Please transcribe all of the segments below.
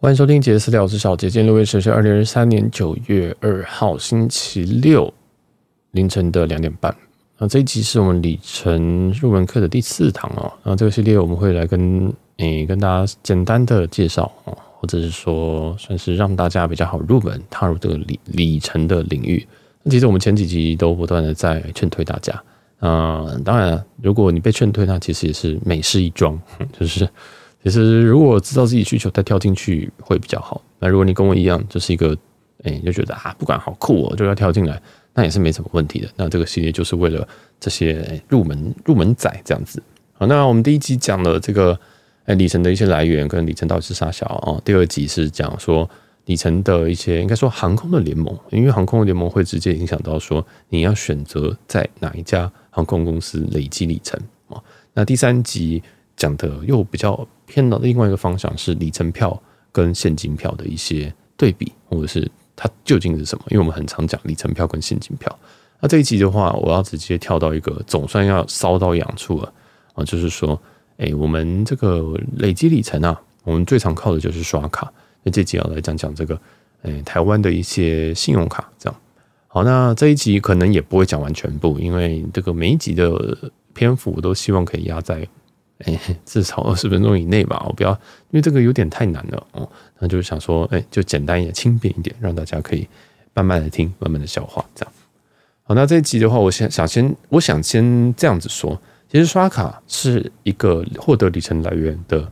欢迎收听杰私聊，我是小杰。今天录音时是二零二三年九月二号星期六凌晨的两点半。那这一集是我们里程入门课的第四堂哦。那这个系列我们会来跟诶、欸、跟大家简单的介绍哦，或者是说算是让大家比较好入门踏入这个里里程的领域。那其实我们前几集都不断的在劝退大家啊、呃。当然，如果你被劝退，那其实也是美事一桩，就是。其实，如果知道自己需求再跳进去会比较好。那如果你跟我一样，就是一个，哎、就觉得啊，不管好酷哦，就要跳进来，那也是没什么问题的。那这个系列就是为了这些入门入门仔这样子。好，那我们第一集讲了这个，哎，里程的一些来源跟里程到底是啥小啊？第二集是讲说里程的一些，应该说航空的联盟，因为航空的联盟会直接影响到说你要选择在哪一家航空公司累积里程啊。那第三集。讲的又比较偏到另外一个方向，是里程票跟现金票的一些对比，或者是它究竟是什么？因为我们很常讲里程票跟现金票。那这一集的话，我要直接跳到一个总算要烧到痒处了啊，就是说，哎，我们这个累积里程啊，我们最常靠的就是刷卡。那这集要来讲讲这个，哎，台湾的一些信用卡这样。好，那这一集可能也不会讲完全部，因为这个每一集的篇幅我都希望可以压在。哎，至少二十分钟以内吧，我不要，因为这个有点太难了哦。那就是想说，哎，就简单一点、轻便一点，让大家可以慢慢的听、慢慢的消化，这样。好，那这一集的话，我先想先，我想先这样子说，其实刷卡是一个获得里程来源的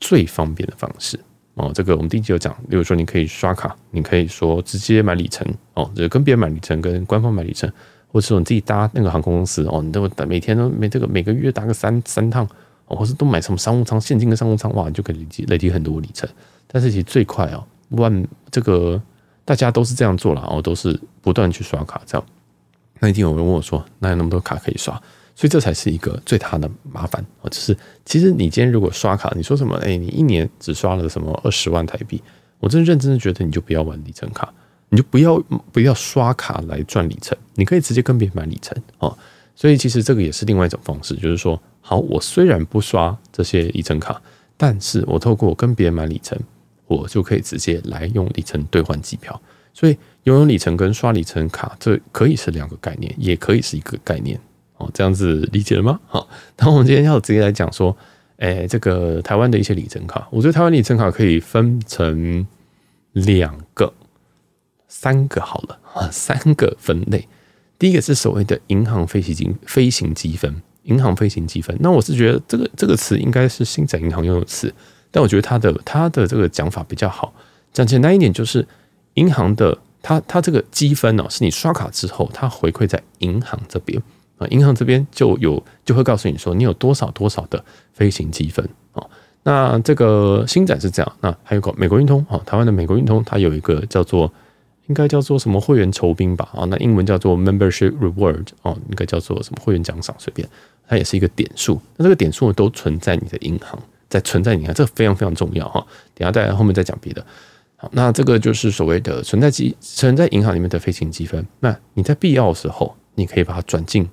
最方便的方式哦。这个我们第一集有讲，例如说你可以刷卡，你可以说直接买里程哦，就跟别人买里程，跟官方买里程。或者说你自己搭那个航空公司哦，你都每天都每这个每个月搭个三三趟哦，或是都买什么商务舱、现金的商务舱，哇，你就可以累积累积很多里程。但是其实最快哦，万这个大家都是这样做了哦，都是不断去刷卡这样。那一天有人问我说，哪有那么多卡可以刷？所以这才是一个最大的麻烦哦，就是其实你今天如果刷卡，你说什么？哎，你一年只刷了什么二十万台币？我真认真的觉得你就不要玩里程卡。你就不要不要刷卡来赚里程，你可以直接跟别人买里程哦。所以其实这个也是另外一种方式，就是说，好，我虽然不刷这些里程卡，但是我透过跟别人买里程，我就可以直接来用里程兑换机票。所以拥有里程跟刷里程卡，这可以是两个概念，也可以是一个概念哦。这样子理解了吗？好，那我们今天要直接来讲说，哎，这个台湾的一些里程卡，我觉得台湾里程卡可以分成两个。三个好了啊，三个分类。第一个是所谓的银行飞行积飞行积分，银行飞行积分。那我是觉得这个这个词应该是星展银行用的词，但我觉得它的它的这个讲法比较好。讲简单一点，就是银行的它它这个积分呢，是你刷卡之后，它回馈在银行这边啊，银行这边就有就会告诉你说你有多少多少的飞行积分啊。那这个星展是这样，那还有个美国运通啊，台湾的美国运通，它有一个叫做。应该叫做什么会员酬宾吧？啊，那英文叫做 membership reward 哦，应该叫做什么会员奖赏？随便，它也是一个点数。那这个点数都存在你的银行，在存在银行，这个非常非常重要哈。等下再后面再讲别的。好，那这个就是所谓的存在积存在银行里面的飞行积分。那你在必要的时候，你可以把它转进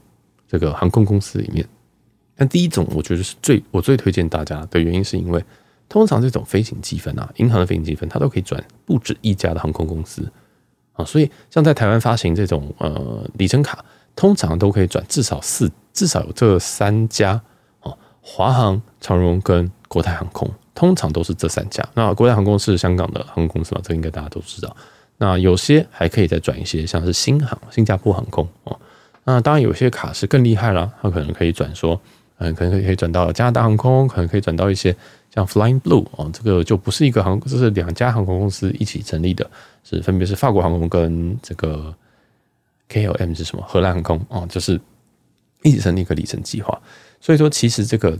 这个航空公司里面。那第一种，我觉得是最我最推荐大家的原因，是因为通常这种飞行积分啊，银行的飞行积分，它都可以转不止一家的航空公司。啊，所以像在台湾发行这种呃里程卡，通常都可以转至少四，至少有这三家哦，华航、长荣跟国泰航空，通常都是这三家。那国泰航空是香港的航空公司嘛，这应该大家都知道。那有些还可以再转一些，像是新航、新加坡航空哦。那当然有些卡是更厉害啦，它可能可以转说，嗯，可能可以转到加拿大航空，可能可以转到一些。像 Flying Blue 哦，这个就不是一个航，这是两家航空公司一起成立的，是分别是法国航空跟这个 KLM 是什么？荷兰航空哦，就是一起成立一个里程计划。所以说，其实这个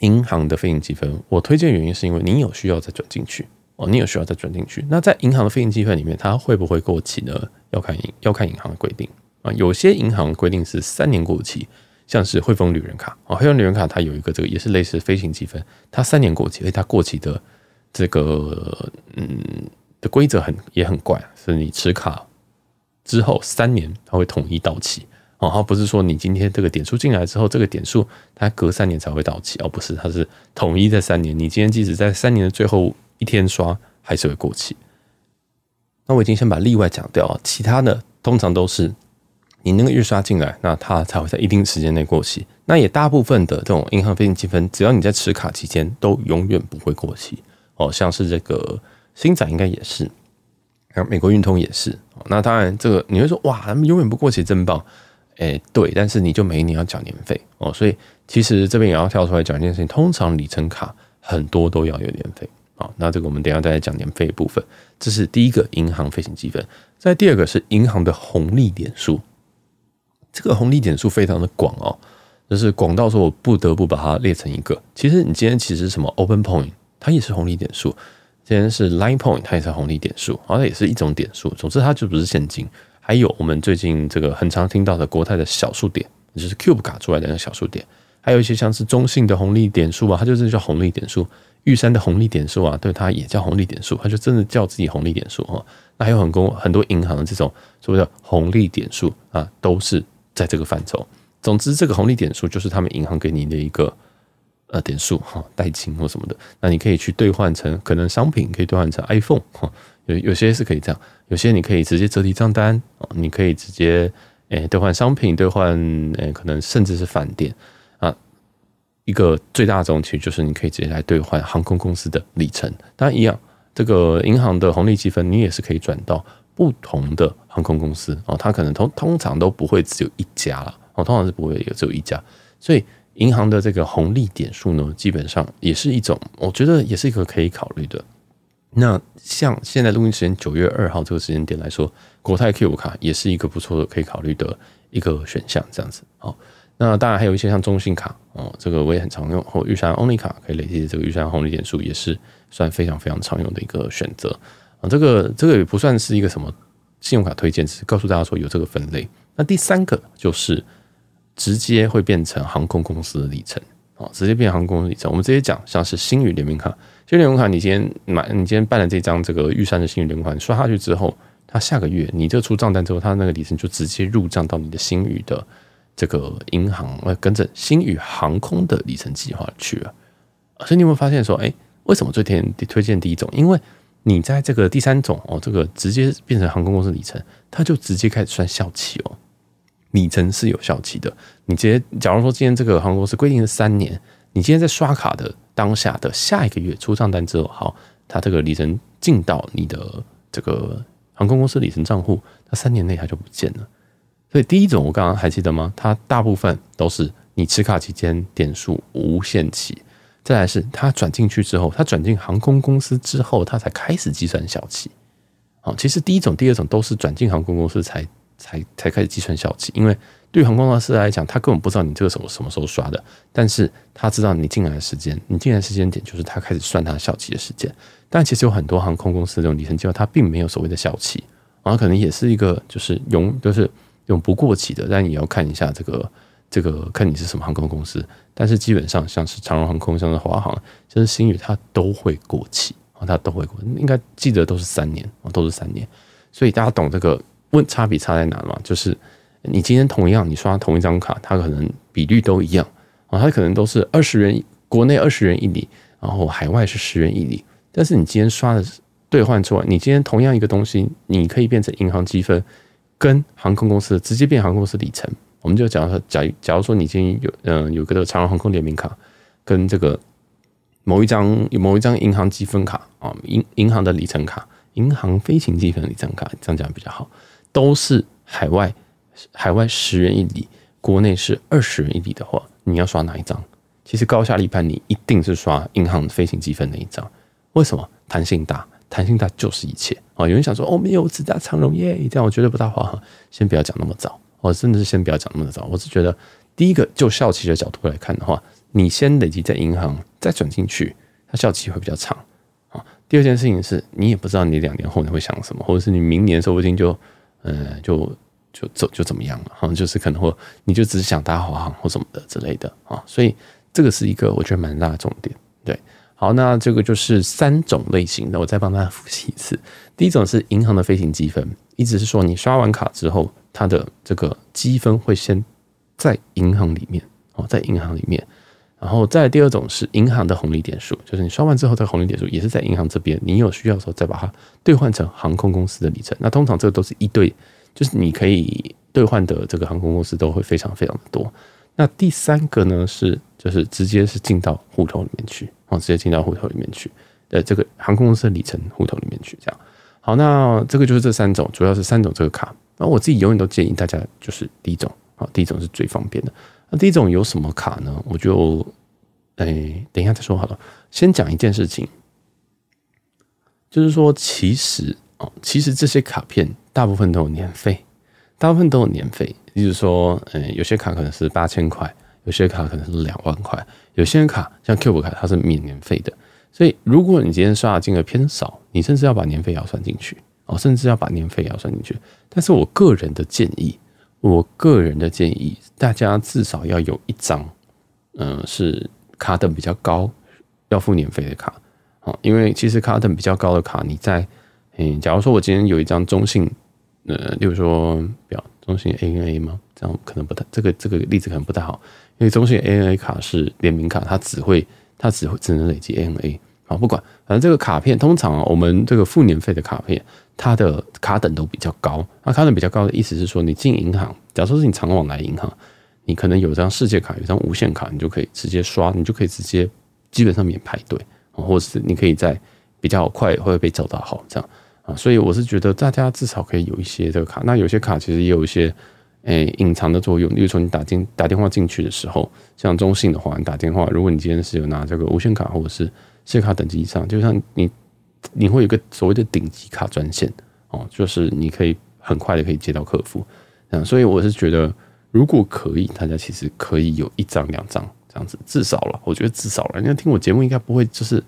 银行的飞行积分，我推荐原因是因为你有需要再转进去哦，你有需要再转进去。那在银行的飞行积分里面，它会不会过期呢？要看银要看银行的规定啊，有些银行规定是三年过期。像是汇丰旅人卡哦，汇丰旅人卡它有一个这个也是类似飞行积分，它三年过期，而它过期的这个嗯的规则很也很怪，是你持卡之后三年它会统一到期哦，它不是说你今天这个点数进来之后，这个点数它隔三年才会到期哦，不是，它是统一在三年，你今天即使在三年的最后一天刷还是会过期。那我已经先把例外讲掉，其他的通常都是你那个月刷进来，那它才会在一定时间内过期。那也大部分的这种银行飞行积分，只要你在持卡期间，都永远不会过期。哦，像是这个星展应该也是，然后美国运通也是。那当然，这个你会说哇，他们永远不过期，真棒。哎，对，但是你就每一年要缴年费哦，所以其实这边也要跳出来讲一件事情，通常里程卡很多都要有年费。好，那这个我们等下再来讲年费部分。这是第一个银行飞行积分，再第二个是银行的红利点数。这个红利点数非常的广哦，就是广到说我不得不把它列成一个。其实你今天其实什么 Open Point，它也是红利点数；今天是 Line Point，它也是红利点数，好像也是一种点数。总之它就不是现金。还有我们最近这个很常听到的国泰的小数点，也就是 Cube 卡出来的那个小数点，还有一些像是中信的红利点数啊，它就是叫红利点数。玉山的红利点数啊，对，它也叫红利点数，它就真的叫自己红利点数哈。那还有很多很多银行的这种所谓的红利点数啊，都是在这个范畴。总之，这个红利点数就是他们银行给你的一个呃点数哈，代金或什么的。那你可以去兑换成可能商品，可以兑换成 iPhone 哈，有有些是可以这样，有些你可以直接折抵账单啊，你可以直接诶兑换商品，兑换诶可能甚至是返点啊。一个最大的种其实就是你可以直接来兑换航空公司的里程，当然一样，这个银行的红利积分你也是可以转到不同的航空公司哦，它可能通通常都不会只有一家了哦，通常是不会有只有一家，所以银行的这个红利点数呢，基本上也是一种，我觉得也是一个可以考虑的。那像现在录音时间九月二号这个时间点来说，国泰 Q 卡也是一个不错的可以考虑的一个选项，这样子哦。那当然还有一些像中信卡哦，这个我也很常用，或玉山 Only 卡可以累积这个玉山红利点数，也是算非常非常常用的一个选择啊。这个这个也不算是一个什么信用卡推荐，只是告诉大家说有这个分类。那第三个就是直接会变成航空公司的里程啊，直接变航空公司里程。我们直接讲，像是星宇联名卡，星宇联名卡，你今天买，你今天办了这张这个玉山的星宇联名卡，刷下去之后，它下个月你这出账单之后，它那个里程就直接入账到你的星宇的。这个银行呃，跟着星宇航空的里程计划去了，所以你有没有发现说，哎，为什么最天推荐第一种？因为你在这个第三种哦，这个直接变成航空公司里程，它就直接开始算效期哦，里程是有效期的。你直接假如说今天这个航空公司规定是三年，你今天在刷卡的当下的下一个月出账单之后，好，它这个里程进到你的这个航空公司里程账户，它三年内它就不见了。所以第一种我刚刚还记得吗？它大部分都是你持卡期间点数无限期，再来是它转进去之后，它转进航空公司之后，它才开始计算效期。好，其实第一种、第二种都是转进航空公司才才才开始计算效期，因为对航空公司来讲，他根本不知道你这个什么什么时候刷的，但是他知道你进来的时间，你进来的时间点就是他开始算他效期的时间。但其实有很多航空公司的这种里程计划，它并没有所谓的效期，然后可能也是一个就是永就是。永不过期的，但你要看一下这个这个，看你是什么航空公司。但是基本上像是长荣航空、像是华航、像是星宇，它都会过期啊，它都会过。应该记得都是三年啊，都是三年。所以大家懂这个问差别差在哪吗？就是你今天同样你刷同一张卡，它可能比率都一样啊，它可能都是二十元，国内二十元一里，然后海外是十元一里。但是你今天刷的兑换出来，你今天同样一个东西，你可以变成银行积分。跟航空公司直接变航空公司里程，我们就讲说，假假如说你今天有嗯有个这个长荣航空联名卡，跟这个某一张某一张银行积分卡啊，银银行的里程卡，银行飞行积分里程卡，这样讲比较好，都是海外海外十元一里，国内是二十元一里的话，你要刷哪一张？其实高下立判，你一定是刷银行飞行积分那一张，为什么？弹性大。弹性大就是一切啊！有人想说哦，没有直达长荣耶，这样我觉得不大划。先不要讲那么早，我真的是先不要讲那么早。我是觉得，第一个就效期的角度来看的话，你先累积在银行，再转进去，它效期会比较长啊。第二件事情是你也不知道你两年后你会想什么，或者是你明年说不定就嗯就就就，就怎么样了哈，就是可能会你就只是想搭华航或什么的之类的啊。所以这个是一个我觉得蛮大的重点，对。好，那这个就是三种类型的，我再帮大家复习一次。第一种是银行的飞行积分，意思是说你刷完卡之后，它的这个积分会先在银行里面哦，在银行里面，然后再第二种是银行的红利点数，就是你刷完之后，这个红利点数也是在银行这边，你有需要的时候再把它兑换成航空公司的里程。那通常这个都是一对，就是你可以兑换的这个航空公司都会非常非常的多。那第三个呢是就是直接是进到户头里面去，哦，直接进到户头里面去，呃，这个航空公司的里程户头里面去，这样。好，那这个就是这三种，主要是三种这个卡。那我自己永远都建议大家就是第一种，好，第一种是最方便的。那第一种有什么卡呢？我就，哎，等一下再说好了。先讲一件事情，就是说，其实哦，其实这些卡片大部分都有年费，大部分都有年费。例如说，嗯，有些卡可能是八千块，有些卡可能是两万块，有些卡像 Cube 卡它是免年费的。所以，如果你今天刷的金额偏少，你甚至要把年费也要算进去哦，甚至要把年费也要算进去。但是我个人的建议。我个人的建议，大家至少要有一张，嗯，是卡等比较高，要付年费的卡，好，因为其实卡等比较高的卡，你在，嗯，假如说我今天有一张中信，呃，例如说表中信 ANA 吗？这样可能不太，这个这个例子可能不太好，因为中信 ANA 卡是联名卡，它只会，它只会只能累积 ANA。好，不管，反正这个卡片通常啊，我们这个付年费的卡片，它的卡等都比较高。那卡等比较高的意思是说，你进银行，假如说是你常往来银行，你可能有张世界卡，有张无限卡，你就可以直接刷，你就可以直接基本上免排队，或是你可以在比较快会被找到号这样啊。所以我是觉得大家至少可以有一些这个卡。那有些卡其实也有一些诶隐藏的作用，例如说你打进打电话进去的时候，像中信的话，你打电话，如果你今天是有拿这个无限卡或者是信用卡等级以上，就像你，你会有个所谓的顶级卡专线哦，就是你可以很快的可以接到客服，嗯，所以我是觉得，如果可以，大家其实可以有一张两张这样子，至少了，我觉得至少了。你要听我节目，应该不会就是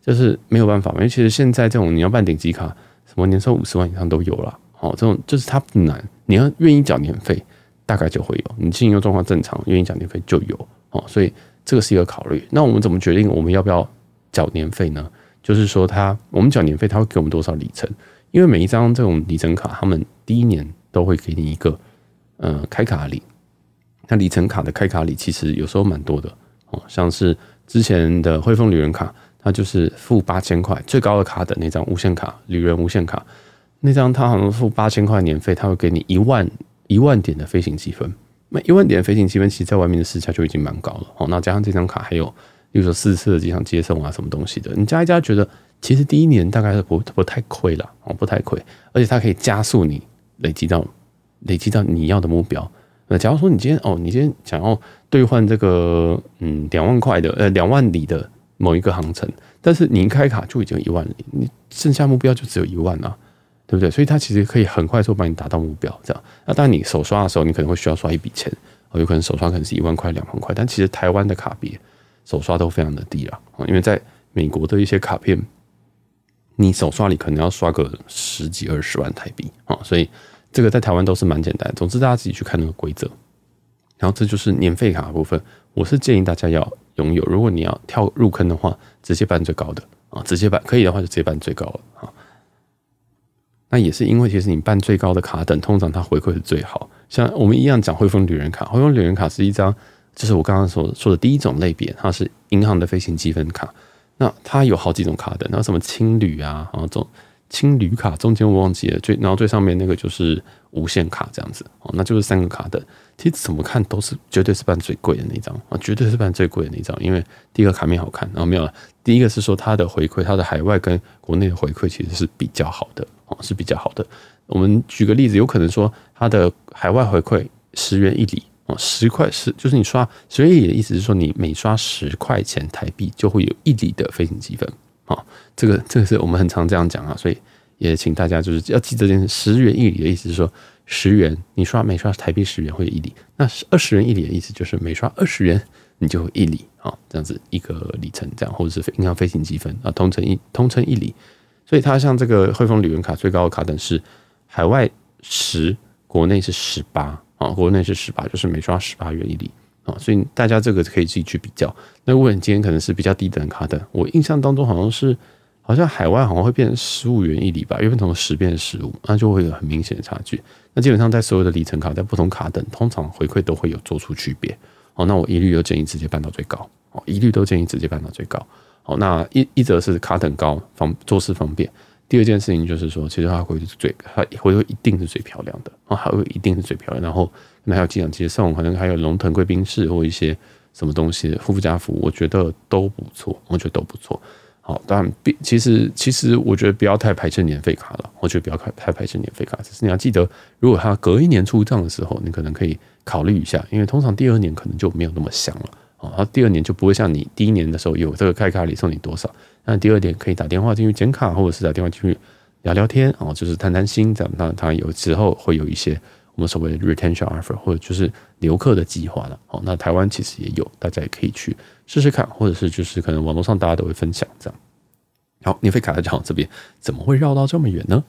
就是没有办法，因为其实现在这种你要办顶级卡，什么年收五十万以上都有了，哦，这种就是它不难，你要愿意缴年费，大概就会有，你信用状况正常，愿意缴年费就有，哦，所以这个是一个考虑。那我们怎么决定我们要不要？缴年费呢，就是说他我们缴年费，他会给我们多少里程？因为每一张这种里程卡，他们第一年都会给你一个呃开卡礼。那里程卡的开卡礼其实有时候蛮多的哦，像是之前的汇丰旅人卡，它就是付八千块，最高的卡的那张无限卡，旅人无限卡那张，它好像付八千块年费，它会给你一万一万点的飞行积分。那一万点的飞行积分，其实在外面的市价就已经蛮高了哦。那加上这张卡还有。比如说四次的机场接送啊，什么东西的，你加一加，觉得其实第一年大概是不不太亏了哦，不太亏，而且它可以加速你累积到累积到你要的目标。那假如说你今天哦，你今天想要兑换这个嗯两万块的呃两万里的某一个航程，但是你一开卡就已经一万里，你剩下目标就只有一万啊，对不对？所以它其实可以很快速帮你达到目标，这样。那当你首刷的时候，你可能会需要刷一笔钱哦，有可能首刷可能是一万块两万块，但其实台湾的卡别。手刷都非常的低了，因为在美国的一些卡片，你手刷里可能要刷个十几二十万台币啊，所以这个在台湾都是蛮简单。总之，大家自己去看那个规则。然后这就是年费卡的部分，我是建议大家要拥有。如果你要跳入坑的话，直接办最高的啊，直接办可以的话就直接办最高的啊。那也是因为其实你办最高的卡等，通常它回馈是最好。像我们一样讲汇丰旅人卡，汇丰旅人卡是一张。就是我刚刚所说的第一种类别，它是银行的飞行积分卡。那它有好几种卡的，那什么青旅啊，然后中青旅卡，中间我忘记了，最然后最上面那个就是无限卡这样子哦，那就是三个卡的。其实怎么看都是绝对是办最贵的那张啊，绝对是办最贵的那张，因为第一个卡面好看，然后没有了。第一个是说它的回馈，它的海外跟国内的回馈其实是比较好的哦，是比较好的。我们举个例子，有可能说它的海外回馈十元一里。哦，十块十就是你刷十元一里的意思是说，你每刷十块钱台币就会有一里的飞行积分。好，这个这个是我们很常这样讲啊，所以也请大家就是要记这件事。十元一里的意思是说，十元你刷每刷台币十元会有一里，那二十元一里的意思就是每刷二十元你就会一里啊，这样子一个里程这样，或者是银行飞行积分啊，通称一通称一里。所以它像这个汇丰旅游卡最高的卡等是海外十，国内是十八。啊，国内是十八，就是每刷十八元一里啊，所以大家这个可以自己去比较。那如果你今天可能是比较低等卡等，我印象当中好像是，好像海外好像会变成十五元一里吧，因为从十变十五，那就会有很明显的差距。那基本上在所有的里程卡，在不同卡等，通常回馈都会有做出区别。哦，那我一律都建议直接办到最高哦，一律都建议直接办到最高。好，那一一则是卡等高，方做事方便。第二件事情就是说，其实它回馈是最，它回馈一定是最漂亮的啊，还会一定是最漂亮。然后可能还有机场接送，可能还有龙腾贵宾室或一些什么东西附加服务，我觉得都不错，我觉得都不错。好，当然，其实其实我觉得不要太排斥年费卡了，我觉得不要太排斥年费卡。只是你要记得，如果它隔一年出账的时候，你可能可以考虑一下，因为通常第二年可能就没有那么香了。哦，他第二年就不会像你第一年的时候有这个开卡礼送你多少，那第二点可以打电话进去剪卡，或者是打电话进去聊聊天哦，就是谈谈心这样。那他有时候会有一些我们所谓的 retention offer，或者就是留客的计划了。哦，那台湾其实也有，大家也可以去试试看，或者是就是可能网络上大家都会分享这样。好，年费卡在讲这边怎么会绕到这么远呢？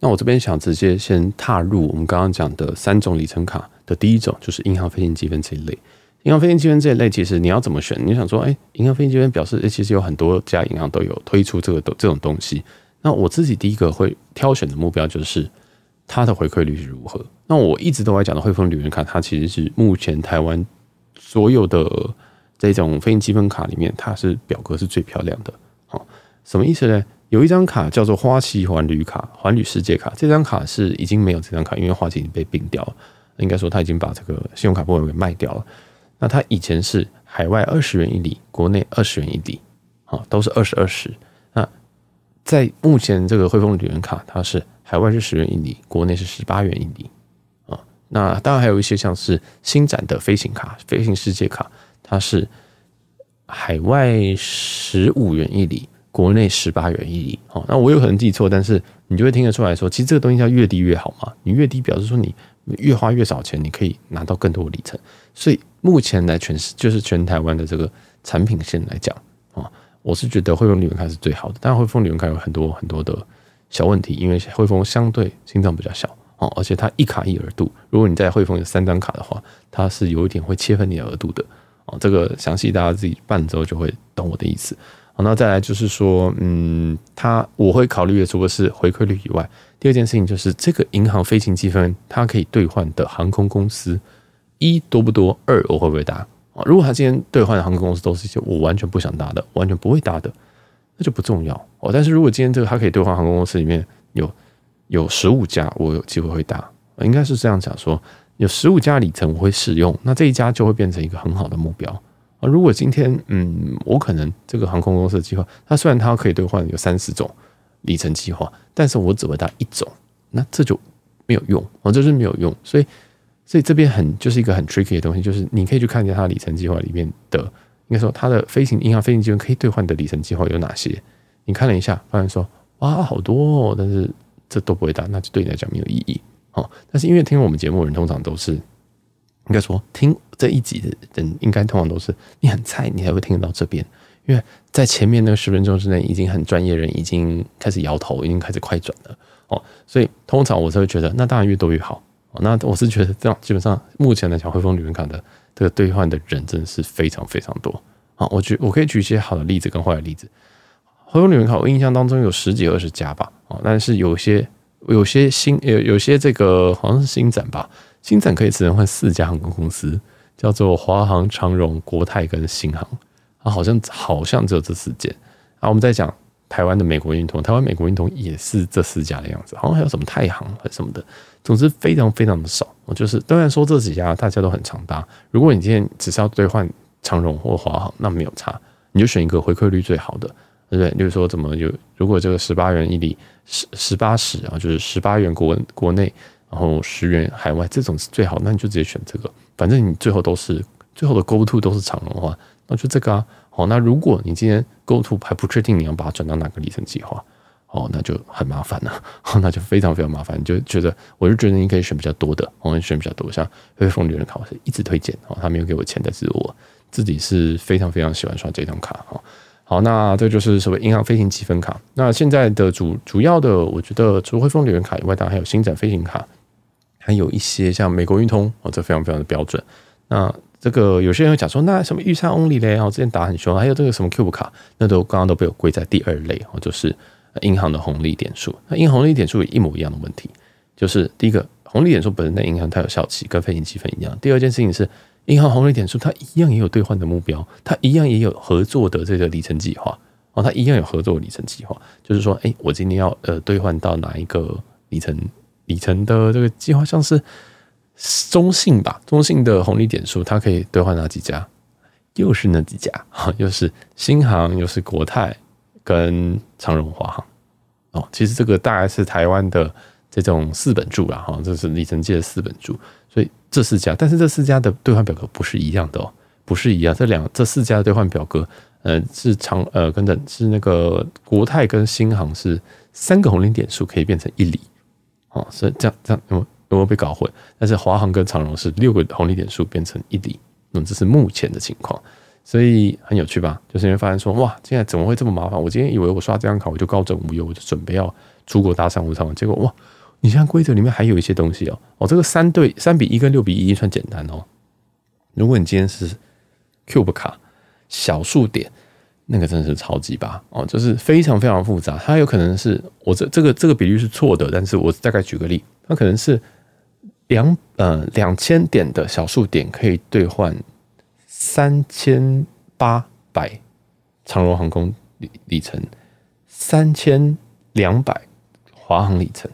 那我这边想直接先踏入我们刚刚讲的三种里程卡的第一种，就是银行飞行积分这一类。银行飞行积分这一类，其实你要怎么选？你想说，哎，银行飞行积分表示，其实有很多家银行都有推出这个这种东西。那我自己第一个会挑选的目标就是它的回馈率是如何。那我一直都在讲的汇丰旅人卡，它其实是目前台湾所有的这种飞行积分卡里面，它是表格是最漂亮的。好，什么意思呢？有一张卡叫做花旗环旅卡、环旅世界卡，这张卡是已经没有这张卡，因为花旗已经被并掉了。应该说，他已经把这个信用卡部分给卖掉了。那它以前是海外二十元一里，国内二十元一里，啊，都是二十二十。那在目前这个汇丰旅人卡，它是海外是十元一里，国内是十八元一里，啊，那当然还有一些像是新展的飞行卡、飞行世界卡，它是海外十五元一里，国内十八元一里。哦，那我有可能记错，但是你就会听得出来说，其实这个东西叫越低越好嘛，你越低表示说你越花越少钱，你可以拿到更多的里程，所以。目前来全是就是全台湾的这个产品线来讲啊，我是觉得汇丰旅人卡是最好的。但汇丰旅人卡有很多很多的小问题，因为汇丰相对心脏比较小哦，而且它一卡一额度。如果你在汇丰有三张卡的话，它是有一点会切分你的额度的哦。这个详细大家自己办之后就会懂我的意思。好，那再来就是说，嗯，它我会考虑的除了是回馈率以外，第二件事情就是这个银行飞行积分它可以兑换的航空公司。一多不多？二我会不会搭啊？如果他今天兑换的航空公司都是一些我完全不想搭的，完全不会搭的，那就不重要哦。但是如果今天这个他可以兑换航空公司里面有有十五家，我有机会会搭，应该是这样讲说，有十五家里程我会使用，那这一家就会变成一个很好的目标啊。如果今天嗯，我可能这个航空公司的计划，它虽然它可以兑换有三十种里程计划，但是我只会搭一种，那这就没有用啊，这是没有用，所以。所以这边很就是一个很 tricky 的东西，就是你可以去看一下它的里程计划里面的，应该说它的飞行银行飞行积分可以兑换的里程计划有哪些？你看了一下，发现说哇好多哦，但是这都不会打，那就对你来讲没有意义哦。但是因为听我们节目人通常都是，应该说听这一集的人应该通常都是你很菜，你才会听得到这边，因为在前面那个十分钟之内已经很专业人已经开始摇头，已经开始快转了哦。所以通常我才会觉得，那当然越多越好。那我是觉得这样，基本上目前来讲，汇丰旅行卡的这个兑换的人真的是非常非常多啊！我举我可以举一些好的例子跟坏的例子。汇丰旅行卡，我印象当中有十几二十家吧啊，但是有些有些新有有些这个好像是新展吧，新展可以只能换四家航空公司，叫做华航、长荣、国泰跟新航啊，好像好像只有这四间啊。我们在讲台湾的美国运通，台湾美国运通也是这四家的样子，好像还有什么太行还什么的。总之非常非常的少，我就是当然说这几家大家都很常搭。如果你今天只是要兑换长荣或华航，那没有差，你就选一个回馈率最好的，对不对？就是说怎么有如果这个十八元一里十十八十啊，就是十八元国国内，然后十元海外这种是最好，那你就直接选这个。反正你最后都是最后的 Go To 都是长荣的话，那就这个啊。好，那如果你今天 Go To 还不确定你要把它转到哪个里程计划。哦，那就很麻烦了，那就非常非常麻烦。就觉得，我就觉得你可以选比较多的，我们选比较多，像汇丰旅人卡我是一直推荐哦，他没有给我钱，但是我自己是非常非常喜欢刷这张卡哈。好，那这就是所谓银行飞行积分卡。那现在的主主要的，我觉得除了汇丰旅人卡以外，当然还有星展飞行卡，还有一些像美国运通哦，这非常非常的标准。那这个有些人会讲说，那什么玉山 only 嘞？哦，之前打很凶，还有这个什么 Cube 卡，那都刚刚都被我归在第二类哦，就是。银行的红利点数，那银行红利点数也一模一样的问题，就是第一个红利点数本身在银行它有效期，跟飞行积分一样。第二件事情是，银行红利点数它一样也有兑换的目标，它一样也有合作的这个里程计划。哦，它一样有合作的里程计划，就是说，哎，我今天要呃兑换到哪一个里程里程的这个计划，像是中信吧，中信的红利点数它可以兑换哪几家？又是那几家，哈，又是新航，又是国泰。跟长荣、华航哦，其实这个大概是台湾的。这种四本柱啦，哈，这是里程界的四本柱，所以这四家，但是这四家的兑换表格不是一样的哦，不是一样。这两这四家的兑换表格，呃，是长呃，跟着是那个国泰跟新航是三个红利点数可以变成一里，哦，所以这样这样有没有被搞混？但是华航跟长荣是六个红利点数变成一里，那么这是目前的情况，所以很有趣吧？就是因为发现说，哇，现在怎么会这么麻烦？我今天以为我刷这张卡我就高枕无忧，我就准备要出国搭商务舱，结果哇！你现在规则里面还有一些东西哦，哦，这个三对三比一跟六比一算简单哦。如果你今天是 Cube 卡小数点，那个真的是超级吧哦，就是非常非常复杂。它有可能是我这这个这个比率是错的，但是我大概举个例，它可能是两呃两千点的小数点可以兑换三千八百长荣航空里里程，三千两百华航里程。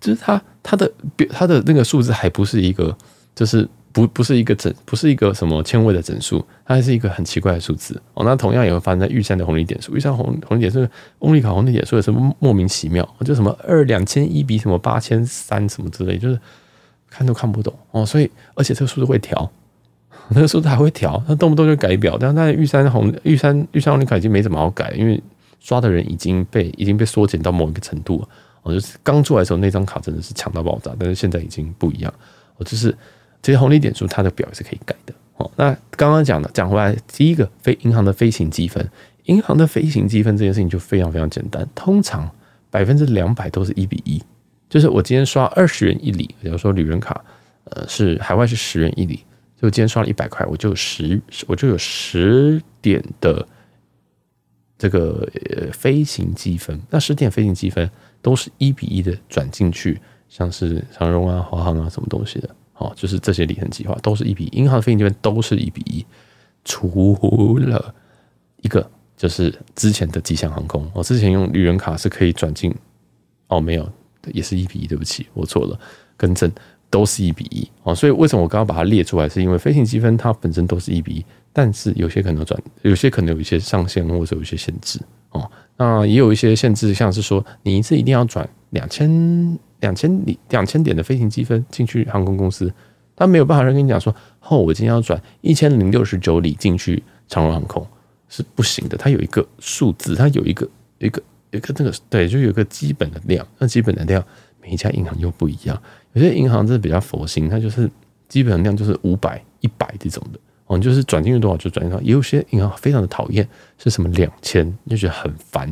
就是它，它的它的那个数字还不是一个，就是不不是一个整，不是一个什么千位的整数，它还是一个很奇怪的数字哦。那同样也会发生在玉山的红利点数，玉山红红利点数，欧利卡红利点数也是莫名其妙，就什么二两千一比什么八千三什么之类，就是看都看不懂哦。所以而且这个数字会调，那个数字还会调，它动不动就改表。但是玉山红玉山玉山红利卡已经没怎么好改，因为刷的人已经被已经被缩减到某一个程度了。我就是刚出来的时候，那张卡真的是强到爆炸，但是现在已经不一样。我就是这些红利点数，它的表也是可以改的。哦，那刚刚讲的讲回来，第一个飞银行的飞行积分，银行的飞行积分这件事情就非常非常简单，通常百分之两百都是一比一，就是我今天刷二十元一里，比如说旅人卡，呃，是海外是十元一里，就今天刷了一百块，我就十我就有十点的这个呃飞行积分，那十点飞行积分。都是一比一的转进去，像是长荣啊、华航啊什么东西的，好，就是这些里程计划都是一比一，银行的飞行这边都是一比一，除了一个就是之前的吉祥航空，我之前用旅人卡是可以转进，哦，没有，也是一比一，对不起，我错了，更正，都是一比一，哦，所以为什么我刚刚把它列出来，是因为飞行积分它本身都是一比一，但是有些可能转，有些可能有一些上限或者有一些限制，哦。那也有一些限制，像是说你一次一定要转两千两千里两千点的飞行积分进去航空公司，他没有办法跟你讲说，哦，我今天要转一千零六十九里进去长荣航空是不行的，它有一个数字，它有一个一个一个那个对，就有一个基本的量，那基本的量每一家银行又不一样，有些银行真的比较佛心，它就是基本量就是五百一百这种的。哦，就是转进去多少就转多少，也有些银行非常的讨厌，是什么两千，就觉得很烦，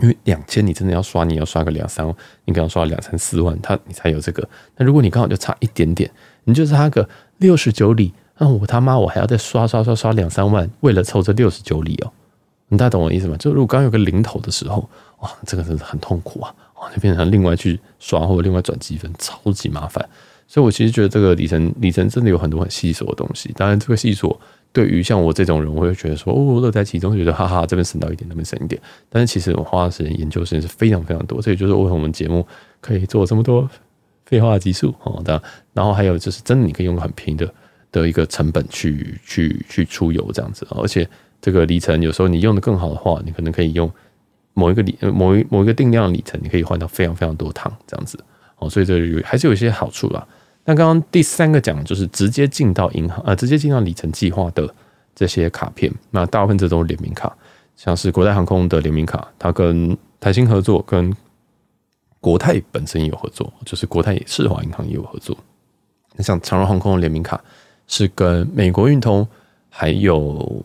因为两千你真的要刷，你要刷个两三万，你可能刷两三四万，他你才有这个。那如果你刚好就差一点点，你就差个六十九里，那我他妈我还要再刷刷刷刷两三万，为了凑这六十九里哦，你大家懂我意思吗？就如果刚有个零头的时候，哇，这个真的很痛苦啊，就变成另外去刷或者另外转积分，超级麻烦。所以，我其实觉得这个里程里程真的有很多很细琐的东西。当然，这个细琐对于像我这种人，我会觉得说，哦，乐在其中，觉得哈哈，这边省到一点，那边省一点。但是，其实我花的时间研究时间是非常非常多。这也就是为什么我们节目可以做这么多废话的集数哦。的，然后还有就是，真的你可以用很便宜的的一个成本去去去出游这样子。而且，这个里程有时候你用的更好的话，你可能可以用某一个里某一某一个定量里程，你可以换到非常非常多趟这样子。哦，所以这有还是有一些好处啦。那刚刚第三个讲就是直接进到银行，呃，直接进到里程计划的这些卡片，那大部分这都是联名卡，像是国泰航空的联名卡，它跟台新合作，跟国泰本身也有合作，就是国泰世华银行也有合作。那像长荣航空的联名卡是跟美国运通，还有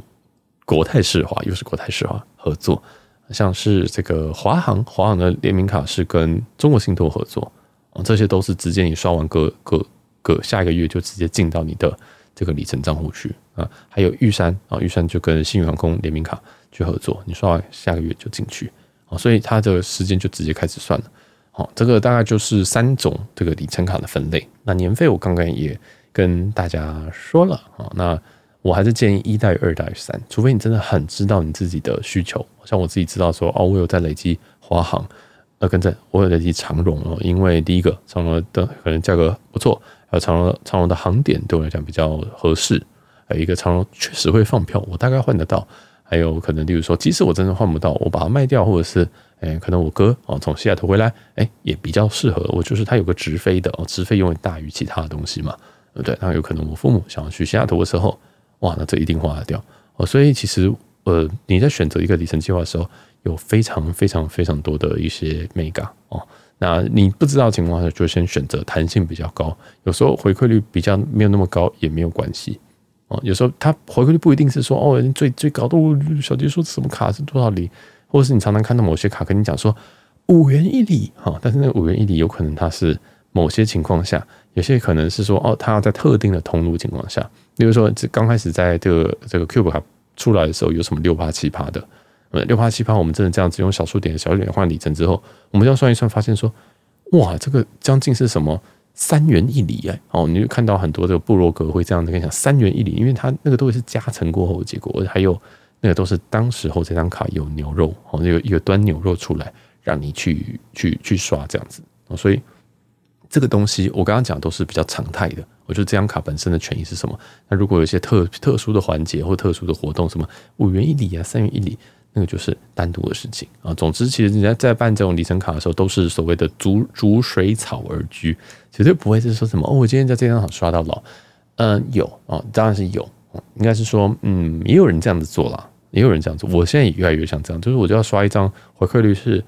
国泰世华，又是国泰世华合作。像是这个华航，华航的联名卡是跟中国信托合作。啊这些都是直接你刷完个个个下一个月就直接进到你的这个里程账户去啊，还有玉山啊，玉山就跟信宇航空联名卡去合作，你刷完下个月就进去啊，所以它的时间就直接开始算了。好，这个大概就是三种这个里程卡的分类。那年费我刚刚也跟大家说了啊。那我还是建议一大于二大于三，除非你真的很知道你自己的需求。像我自己知道说，哦，我有在累积华航，呃，跟着我有累积长荣哦，因为第一个长荣的可能价格不错，还有长荣长荣的航点对我来讲比较合适，还有一个长荣确实会放票，我大概换得到。还有可能，例如说，即使我真的换不到，我把它卖掉，或者是，诶，可能我哥哦从西雅图回来，诶，也比较适合我，就是他有个直飞的哦，直飞永远大于其他的东西嘛，对不对？那有可能我父母想要去西雅图的时候，哇，那这一定花得掉哦。所以其实，呃，你在选择一个里程计划的时候，有非常非常非常多的一些眉角哦。那你不知道情况下，就先选择弹性比较高，有时候回馈率比较没有那么高也没有关系。哦，有时候它回馈率不一定是说哦，最最高的小杰说什么卡是多少里，或者是你常常看到某些卡跟你讲说五元一里哈，但是那五元一里有可能它是某些情况下，有些可能是说哦，它要在特定的通路情况下，比如说这刚开始在这个这个 Cube 卡出来的时候，有什么六八七八的，呃六八七八，我们真的这样子用小数点小数点换里程之后，我们这样算一算，发现说哇，这个将近是什么？三元一里哎，哦，你就看到很多这个部落格会这样子跟你讲三元一里，因为它那个都是加成过后的结果，还有那个都是当时候这张卡有牛肉哦，有一个端牛肉出来让你去去去刷这样子，所以这个东西我刚刚讲都是比较常态的。我觉得这张卡本身的权益是什么？那如果有一些特特殊的环节或特殊的活动，什么五元一里啊，三元一里。那个就是单独的事情啊。总之，其实人家在办这种里程卡的时候，都是所谓的逐逐水草而居，绝对不会是说什么哦，我今天在这张卡刷到老。嗯，有啊，当然是有。应该是说，嗯，也有人这样子做啦，也有人这样做。我现在也越来越像这样，就是我就要刷一张回馈率是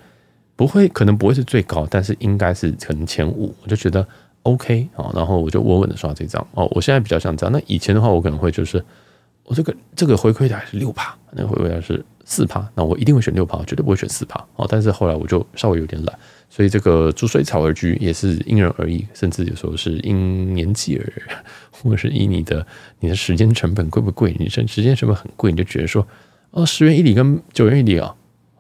不会，可能不会是最高，但是应该是可能前五，我就觉得 OK 啊。然后我就稳稳的刷这张哦。我现在比较像这样。那以前的话，我可能会就是我这个这个回馈的还是六趴，那个回馈还是。四趴，那我一定会选六趴，绝对不会选四趴哦。但是后来我就稍微有点懒，所以这个逐水草而居也是因人而异，甚至有时候是因年纪而，或者是以你的你的时间成本贵不贵？你时间成本很贵，你就觉得说哦，十元一里跟九元一里啊，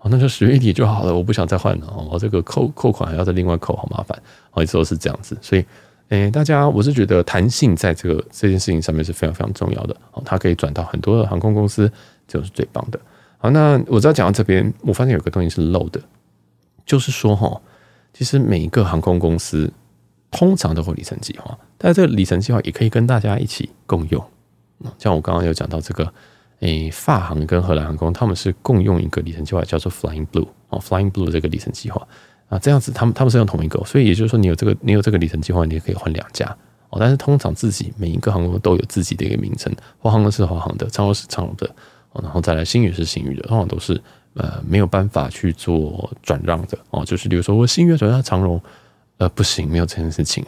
那就十月底就好了，我不想再换了哦。这个扣扣款还要再另外扣，好麻烦。好，一直都是这样子，所以诶，大家我是觉得弹性在这个这件事情上面是非常非常重要的哦。它可以转到很多的航空公司，就是最棒的。好，那我知道讲到这边，我发现有个东西是漏的，就是说哈，其实每一个航空公司通常都会里程计划，但这个里程计划也可以跟大家一起共用。像我刚刚有讲到这个，诶，法航跟荷兰航空他们是共用一个里程计划，叫做 Flying Blue 哦，Flying Blue 这个里程计划啊，这样子他们他们是用同一个，所以也就是说你有这个你有这个里程计划，你也可以换两家哦。但是通常自己每一个航空都有自己的一个名称，华航的是华航的，长荣是长荣的哦。然后再来，星宇是星宇的，通常都是呃没有办法去做转让的哦。就是比如说我星宇转让长荣，呃不行，没有这件事情，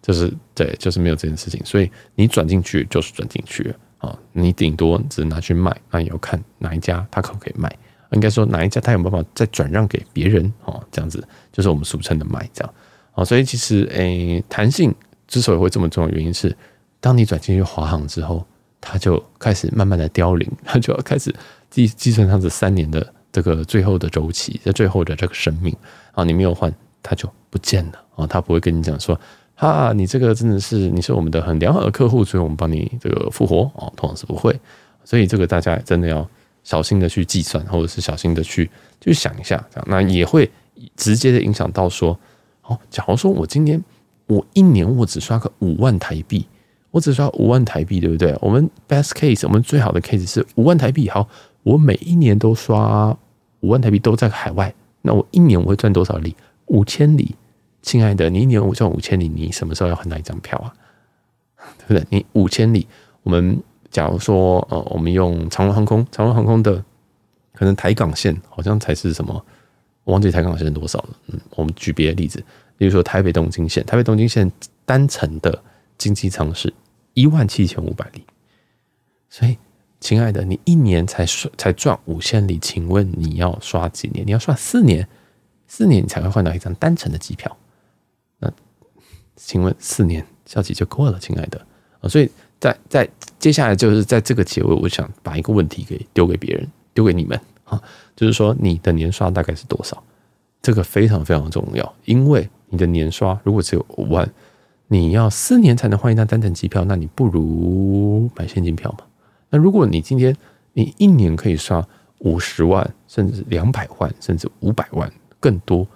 就是对，就是没有这件事情。所以你转进去就是转进去啊，你顶多只拿去卖，那也要看哪一家他可不可以卖。应该说哪一家他有办法再转让给别人哦，这样子就是我们俗称的卖这样啊。所以其实诶，弹性之所以会这么重要，原因是当你转进去华航之后。它就开始慢慢的凋零，它就要开始计计算它这三年的这个最后的周期，在最后的这个生命啊，你没有换，它就不见了啊，它不会跟你讲说，哈，你这个真的是你是我们的很良好的客户，所以我们帮你这个复活哦，通常是不会，所以这个大家真的要小心的去计算，或者是小心的去去想一下，这样那也会直接的影响到说，哦，假如说我今年我一年我只刷个五万台币。我只刷五万台币，对不对？我们 best case，我们最好的 case 是五万台币。好，我每一年都刷五万台币，都在海外。那我一年我会赚多少利？五千里，亲爱的，你一年我赚五千里，你什么时候要换那一张票啊？对不对？你五千里，我们假如说，呃，我们用长荣航空，长荣航空的可能台港线好像才是什么？我忘记台港线多少了。嗯，我们举别的例子，比如说台北东京线，台北东京线单程的经济舱是。一万七千五百里，所以，亲爱的，你一年才刷才赚五千里，请问你要刷几年？你要刷四年，四年你才会换到一张单程的机票。请问四年效期就够了，亲爱的啊！所以在在接下来就是在这个结尾，我想把一个问题给丢给别人，丢给你们啊，就是说你的年刷大概是多少？这个非常非常重要，因为你的年刷如果只有五万。你要四年才能换一张单程机票，那你不如买现金票嘛。那如果你今天你一年可以刷五十万，甚至两百万，甚至五百万更多，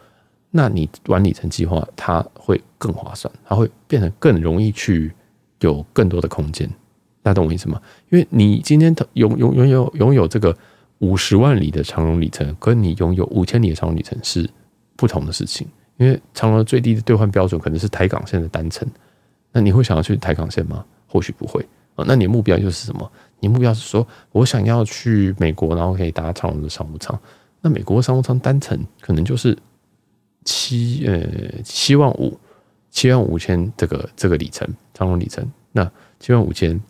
那你玩里程计划它会更划算，它会变得更容易去有更多的空间。大家懂我意思吗？因为你今天拥拥拥有拥有这个五十万里的长荣里程，跟你拥有五千里的长荣里程是不同的事情。因为长荣最低的兑换标准可能是台港线的单程，那你会想要去台港线吗？或许不会啊。那你的目标又是什么？你目标是说我想要去美国，然后可以搭长荣的商务舱。那美国商务舱单程可能就是七呃七万五七万五千这个这个里程长荣里程。那七万五千，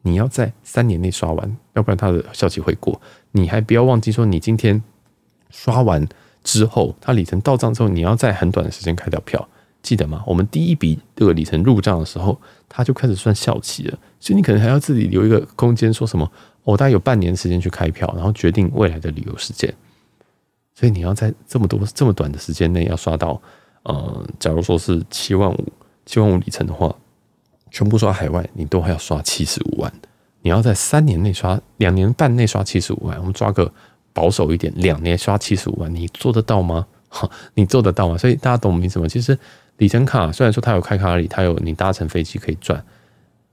你要在三年内刷完，要不然它的效期会过。你还不要忘记说，你今天刷完之后，它里程到账之后，你要在很短的时间开掉票。记得吗？我们第一笔这个里程入账的时候，它就开始算效期了，所以你可能还要自己留一个空间，说什么我、哦、大概有半年时间去开票，然后决定未来的旅游时间。所以你要在这么多这么短的时间内要刷到，呃，假如说是七万五七万五里程的话，全部刷海外，你都还要刷七十五万。你要在三年内刷，两年半内刷七十五万，我们抓个保守一点，两年刷七十五万，你做得到吗？哈，你做得到吗？所以大家懂我意思吗？其实。里程卡虽然说它有开卡里，它有你搭乘飞机可以赚，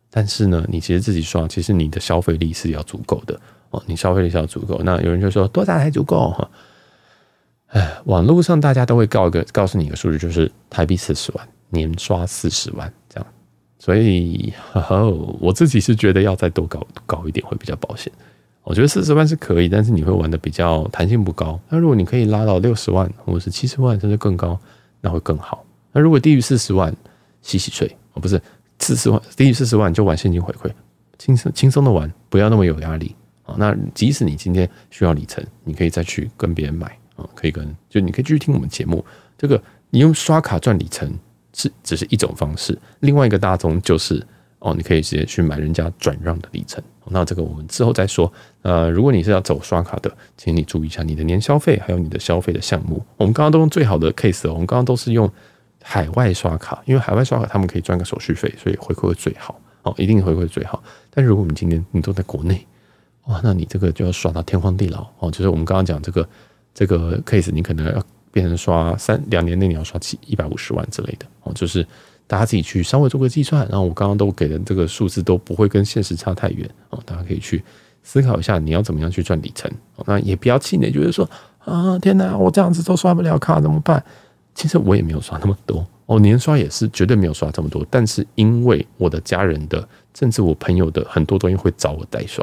但是呢，你其实自己刷，其实你的消费力是要足够的哦。你消费力是要足够。那有人就说多少才足够哈？哎，网络上大家都会告一个告诉你一个数据，就是台币四十万，年刷四十万这样。所以呵呵，我自己是觉得要再多搞高一点会比较保险。我觉得四十万是可以，但是你会玩的比较弹性不高。那如果你可以拉到六十万或者是七十万甚至更高，那会更好。那如果低于四十万，洗洗睡哦，不是四十万，低于四十万就玩现金回馈，轻松轻松的玩，不要那么有压力啊。那即使你今天需要里程，你可以再去跟别人买啊，可以跟就你可以继续听我们节目。这个你用刷卡赚里程是只是一种方式，另外一个大宗就是哦，你可以直接去买人家转让的里程。那这个我们之后再说。呃，如果你是要走刷卡的，请你注意一下你的年消费，还有你的消费的项目。我们刚刚都用最好的 case，我们刚刚都是用。海外刷卡，因为海外刷卡他们可以赚个手续费，所以回馈会最好哦，一定回馈最好。但如果你今天你都在国内，哇，那你这个就要刷到天荒地老哦。就是我们刚刚讲这个这个 case，你可能要变成刷三两年内你要刷七一百五十万之类的哦。就是大家自己去稍微做个计算，然后我刚刚都给的这个数字都不会跟现实差太远哦。大家可以去思考一下，你要怎么样去赚里程。那也不要气馁，就是说啊，天哪，我这样子都刷不了卡怎么办？其实我也没有刷那么多，哦年刷也是绝对没有刷这么多。但是因为我的家人的，甚至我朋友的很多东西会找我代刷，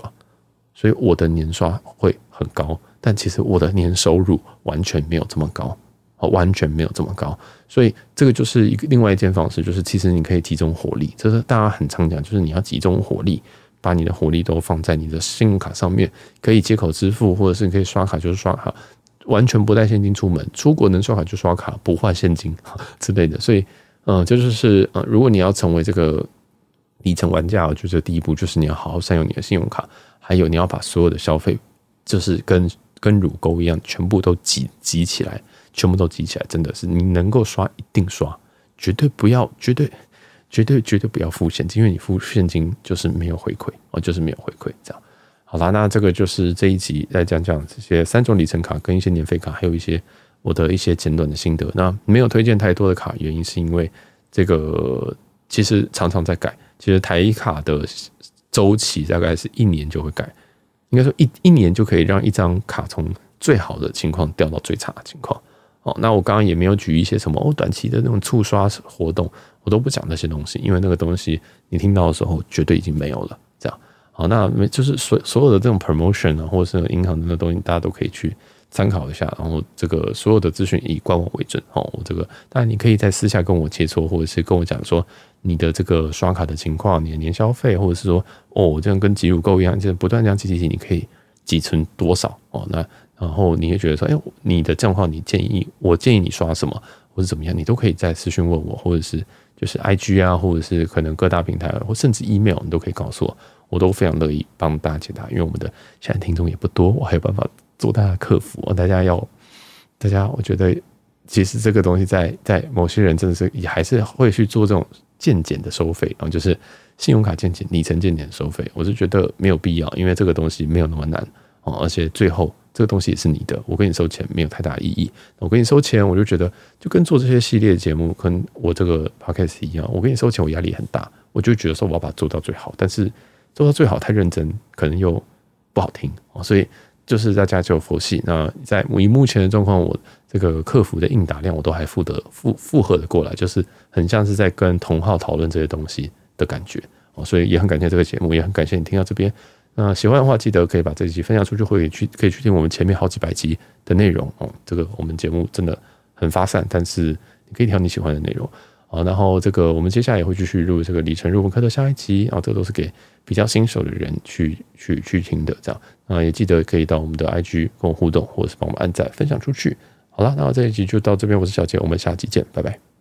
所以我的年刷会很高。但其实我的年收入完全没有这么高，哦完全没有这么高。所以这个就是一个另外一件方式，就是其实你可以集中火力，这是大家很常讲，就是你要集中火力，把你的火力都放在你的信用卡上面，可以接口支付，或者是你可以刷卡就是刷卡。完全不带现金出门，出国能刷卡就刷卡，不换现金之类的。所以，嗯，这就是呃，如果你要成为这个里程玩家，我觉得第一步就是你要好好善用你的信用卡，还有你要把所有的消费，就是跟跟乳沟一样，全部都挤挤起来，全部都挤起来，真的是你能够刷一定刷，绝对不要，绝对绝对绝对不要付现金，因为你付现金就是没有回馈哦，就是没有回馈这样。好啦，那这个就是这一集来讲讲这些三种里程卡跟一些年费卡，还有一些我的一些简短的心得。那没有推荐太多的卡，原因是因为这个其实常常在改。其实台卡的周期大概是一年就会改，应该说一一年就可以让一张卡从最好的情况掉到最差的情况。哦，那我刚刚也没有举一些什么哦短期的那种促刷活动，我都不讲那些东西，因为那个东西你听到的时候绝对已经没有了。这样。好，那没就是所所有的这种 promotion 啊，或者是银行的那东西，大家都可以去参考一下。然后这个所有的资讯以官网为准。哦，我这个当然你可以在私下跟我切磋，或者是跟我讲说你的这个刷卡的情况，你的年消费，或者是说哦，这样跟挤乳购一样，就是不断这样挤挤挤，你可以挤存多少？哦，那然后你会觉得说，哎，你的账号你建议我建议你刷什么，或者怎么样，你都可以在私讯问我，或者是就是 IG 啊，或者是可能各大平台，或甚至 email，你都可以告诉我。我都非常乐意帮大家解答，因为我们的现在听众也不多，我还有办法做大家客服。大家要，大家我觉得其实这个东西在在某些人真的是也还是会去做这种渐减的收费啊，就是信用卡渐减、里程渐减收费，我是觉得没有必要，因为这个东西没有那么难哦，而且最后这个东西也是你的，我跟你收钱没有太大意义。我跟你收钱，我就觉得就跟做这些系列节目，跟我这个 podcast 一样，我跟你收钱，我压力很大，我就觉得说我要把它做到最好，但是做到最好太认真，可能又不好听哦，所以。就是大家就佛系。那在以目前的状况，我这个客服的应答量，我都还负得负负荷的过来，就是很像是在跟同号讨论这些东西的感觉哦。所以也很感谢这个节目，也很感谢你听到这边。那喜欢的话，记得可以把这集分享出去，会去可以去听我们前面好几百集的内容哦。这个我们节目真的很发散，但是你可以挑你喜欢的内容。好，然后这个我们接下来也会继续录这个里程入门课的下一集啊，这个都是给比较新手的人去去去听的，这样啊，也记得可以到我们的 IG 跟我互动，或者是帮我们按赞分享出去。好了，那这一集就到这边，我是小杰，我们下集见，拜拜。